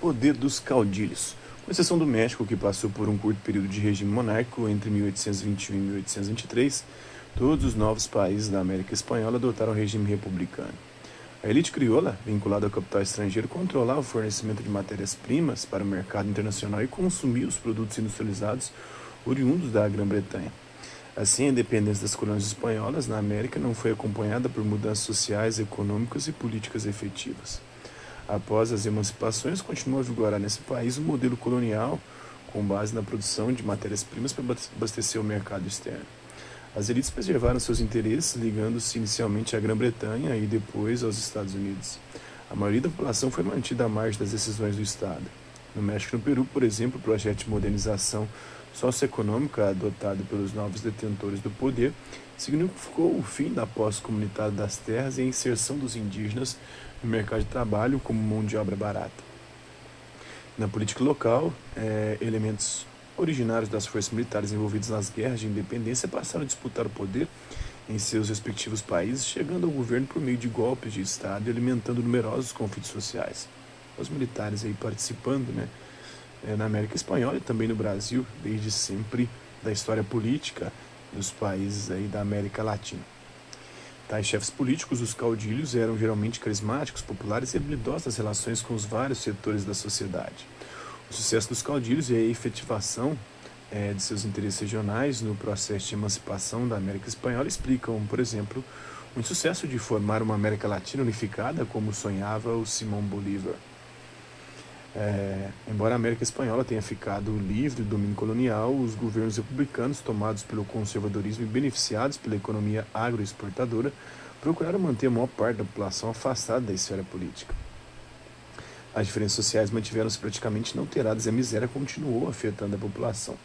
Poder dos caudilhos. Com exceção do México, que passou por um curto período de regime monárquico entre 1821 e 1823, todos os novos países da América Espanhola adotaram o regime republicano. A elite crioula, vinculada ao capital estrangeiro, controlava o fornecimento de matérias-primas para o mercado internacional e consumia os produtos industrializados oriundos da Grã-Bretanha. Assim, a independência das colônias espanholas na América não foi acompanhada por mudanças sociais, econômicas e políticas efetivas. Após as emancipações, continuou a vigorar nesse país um modelo colonial com base na produção de matérias-primas para abastecer o mercado externo. As elites preservaram seus interesses, ligando-se inicialmente à Grã-Bretanha e depois aos Estados Unidos. A maioria da população foi mantida à margem das decisões do Estado. No México e no Peru, por exemplo, o projeto de modernização socioeconômica adotado pelos novos detentores do poder significou o fim da posse comunitária das terras e a inserção dos indígenas no mercado de trabalho como mão de obra barata. Na política local, é, elementos originários das forças militares envolvidos nas guerras de independência passaram a disputar o poder em seus respectivos países, chegando ao governo por meio de golpes de Estado e alimentando numerosos conflitos sociais. Os militares aí participando né, é, na América Espanhola e também no Brasil, desde sempre, da história política dos países aí da América Latina. Tais chefes políticos, os caudilhos, eram geralmente carismáticos, populares e habilidosos nas relações com os vários setores da sociedade. O sucesso dos caudilhos e a efetivação é, de seus interesses regionais no processo de emancipação da América Espanhola explicam, por exemplo, o insucesso de formar uma América Latina unificada como sonhava o Simão Bolívar. É, embora a América Espanhola tenha ficado livre do domínio colonial, os governos republicanos, tomados pelo conservadorismo e beneficiados pela economia agroexportadora, procuraram manter a maior parte da população afastada da esfera política. As diferenças sociais mantiveram-se praticamente inalteradas e a miséria continuou afetando a população.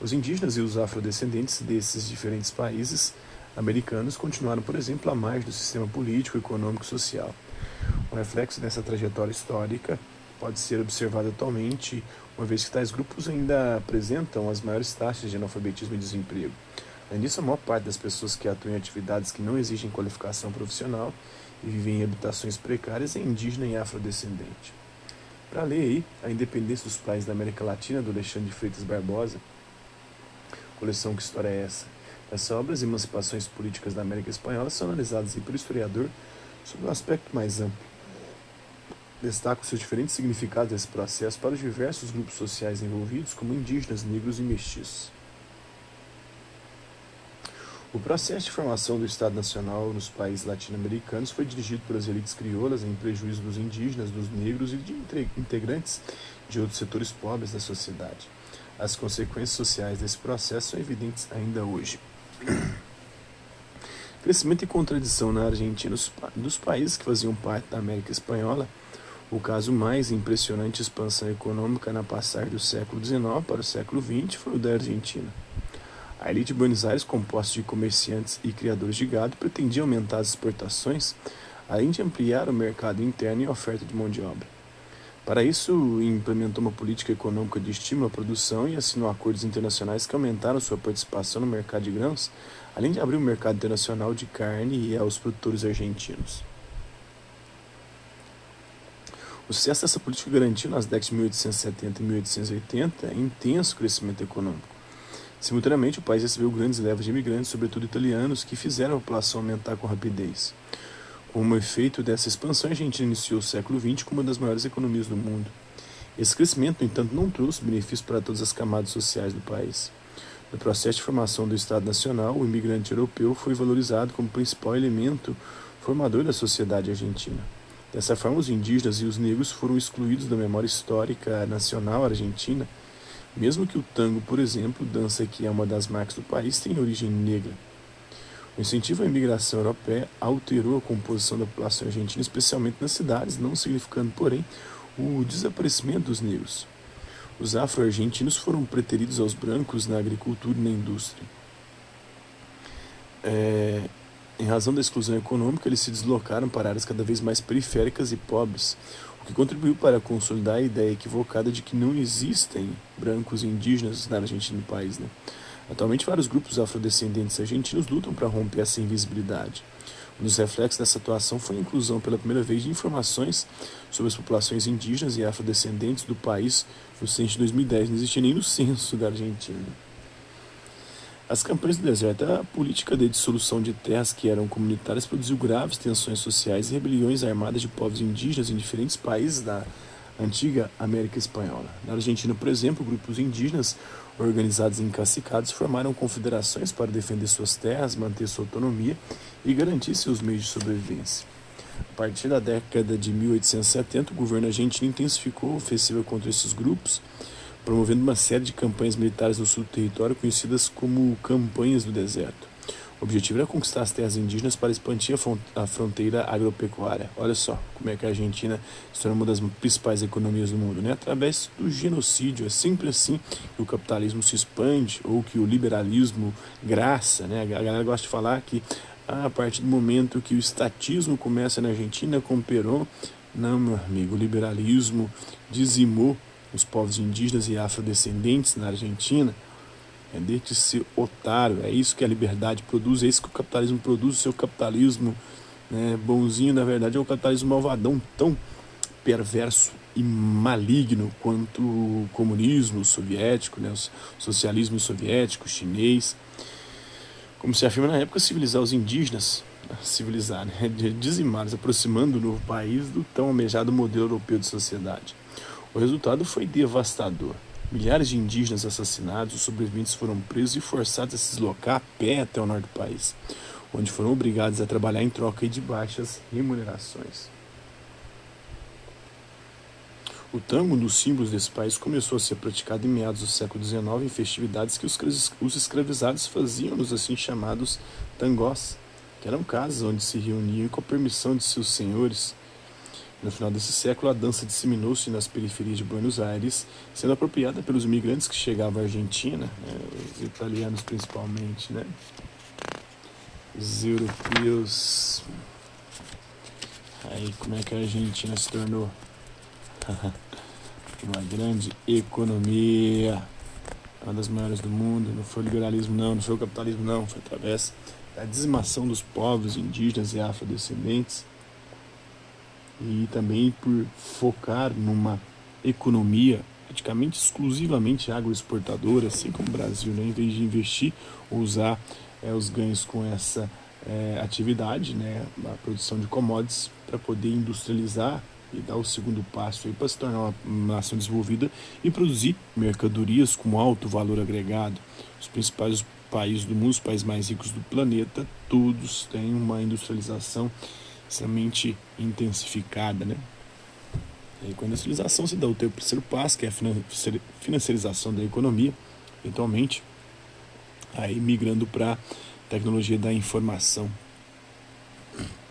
Os indígenas e os afrodescendentes desses diferentes países americanos continuaram, por exemplo, à margem do sistema político, econômico e social. O reflexo dessa trajetória histórica pode ser observado atualmente, uma vez que tais grupos ainda apresentam as maiores taxas de analfabetismo e desemprego. Além disso, a maior parte das pessoas que atuam em atividades que não exigem qualificação profissional e vivem em habitações precárias é indígena e afrodescendente. Para ler aí A Independência dos Países da América Latina, do Alexandre Freitas Barbosa, coleção Que História é Essa? Essa obra, as emancipações políticas da América Espanhola, são analisadas pelo historiador sob um aspecto mais amplo destaca seus diferentes significados desse processo para os diversos grupos sociais envolvidos, como indígenas, negros e mestiços. O processo de formação do Estado Nacional nos países latino-americanos foi dirigido pelas elites crioulas em prejuízo dos indígenas, dos negros e de integrantes de outros setores pobres da sociedade. As consequências sociais desse processo são evidentes ainda hoje. Crescimento e contradição na Argentina dos países que faziam parte da América Espanhola o caso mais impressionante de expansão econômica na passagem do século XIX para o século XX foi o da Argentina. A elite de Buenos Aires, composta de comerciantes e criadores de gado, pretendia aumentar as exportações, além de ampliar o mercado interno e a oferta de mão de obra. Para isso, implementou uma política econômica de estímulo à produção e assinou acordos internacionais que aumentaram sua participação no mercado de grãos, além de abrir o mercado internacional de carne aos produtores argentinos. O sucesso dessa política garantiu nas décadas de 1870 e 1880 intenso crescimento econômico. Simultaneamente, o país recebeu grandes levas de imigrantes, sobretudo italianos, que fizeram a população aumentar com rapidez. Como efeito dessa expansão, a Argentina iniciou o século XX como uma das maiores economias do mundo. Esse crescimento, no entanto, não trouxe benefícios para todas as camadas sociais do país. No processo de formação do Estado Nacional, o imigrante europeu foi valorizado como principal elemento formador da sociedade argentina. Dessa forma, os indígenas e os negros foram excluídos da memória histórica nacional argentina, mesmo que o tango, por exemplo, dança que é uma das marcas do país, tenha origem negra. O incentivo à imigração europeia alterou a composição da população argentina, especialmente nas cidades, não significando, porém, o desaparecimento dos negros. Os afro-argentinos foram preteridos aos brancos na agricultura e na indústria. É, em razão da exclusão econômica, eles se deslocaram para áreas cada vez mais periféricas e pobres, o que contribuiu para consolidar a ideia equivocada de que não existem brancos e indígenas na Argentina do país. Né? Atualmente, vários grupos afrodescendentes argentinos lutam para romper essa invisibilidade. Um dos reflexos dessa atuação foi a inclusão pela primeira vez de informações sobre as populações indígenas e afrodescendentes do país no censo de 2010. Não existia nem no censo da Argentina. As campanhas do deserto, a política de dissolução de terras que eram comunitárias produziu graves tensões sociais e rebeliões armadas de povos indígenas em diferentes países da antiga América Espanhola. Na Argentina, por exemplo, grupos indígenas organizados em cacicados formaram confederações para defender suas terras, manter sua autonomia e garantir seus meios de sobrevivência. A partir da década de 1870, o governo argentino intensificou a ofensiva contra esses grupos promovendo uma série de campanhas militares no sul do território conhecidas como Campanhas do Deserto. O objetivo era conquistar as terras indígenas para expandir a fronteira agropecuária. Olha só como é que a Argentina se torna uma das principais economias do mundo, né? Através do genocídio. É sempre assim que o capitalismo se expande ou que o liberalismo graça, né? A galera gosta de falar que ah, a partir do momento que o estatismo começa na Argentina com Perón, não, meu amigo, o liberalismo dizimou os povos indígenas e afrodescendentes na Argentina, é de ser otário. É isso que a liberdade produz, é isso que o capitalismo produz. O seu capitalismo né, bonzinho, na verdade, é o capitalismo malvadão, tão perverso e maligno quanto o comunismo soviético, né, o socialismo soviético, chinês. Como se afirma na época, civilizar os indígenas, civilizar, né, dizimar, aproximando o novo país do tão almejado modelo europeu de sociedade. O resultado foi devastador. Milhares de indígenas assassinados, os sobreviventes foram presos e forçados a se deslocar a pé até o norte do país, onde foram obrigados a trabalhar em troca de baixas remunerações. O tango, um dos símbolos desse país, começou a ser praticado em meados do século XIX em festividades que os escravizados faziam nos assim chamados tangós, que eram casas onde se reuniam com a permissão de seus senhores no final desse século, a dança disseminou-se nas periferias de Buenos Aires, sendo apropriada pelos imigrantes que chegavam à Argentina, né, os italianos principalmente, né, os europeus. Aí, como é que a Argentina se tornou uma grande economia, uma das maiores do mundo? Não foi o liberalismo, não, não foi o capitalismo, não, foi através da dizimação dos povos indígenas e afrodescendentes e também por focar numa economia praticamente exclusivamente agroexportadora, assim como o Brasil, né? em vez de investir ou usar é, os ganhos com essa é, atividade, né? a produção de commodities, para poder industrializar e dar o segundo passo para se tornar uma, uma nação desenvolvida e produzir mercadorias com alto valor agregado. Os principais países do mundo, os países mais ricos do planeta, todos têm uma industrialização extremamente intensificada, né? E com a industrialização se dá o terceiro passo, que é a financiarização da economia, eventualmente, aí migrando para tecnologia da informação.